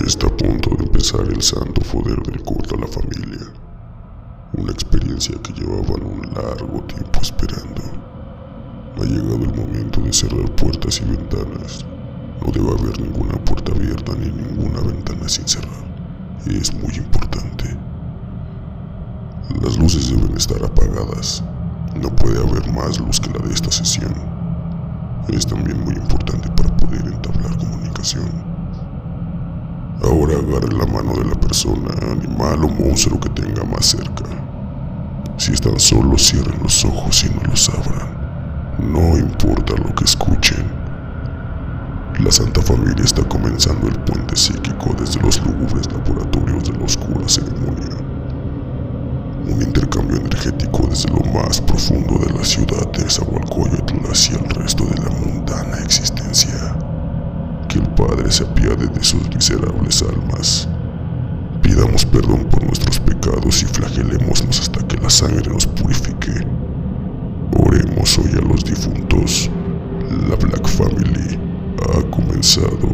Está a punto de empezar el santo poder del culto a la familia. Una experiencia que llevaban un largo tiempo esperando. Ha llegado el momento de cerrar puertas y ventanas. No debe haber ninguna puerta abierta ni ninguna ventana sin cerrar. Es muy importante. Las luces deben estar apagadas. No puede haber más luz que la de esta sesión. Es también muy importante para poder entablar comunicación. Ahora agarre la mano de la persona, animal o monstruo que tenga más cerca. Si están solos, cierren los ojos y no los abran. No importa lo que escuchen. La Santa Familia está comenzando el puente psíquico desde los lúgubres laboratorios de la oscura ceremonia. Un intercambio energético desde lo más profundo de la ciudad de Zahualcoyotl hacia el resto de la mundana existencia que el Padre se apiade de sus miserables almas. Pidamos perdón por nuestros pecados y flagelémonos hasta que la sangre nos purifique. Oremos hoy a los difuntos. La Black Family ha comenzado.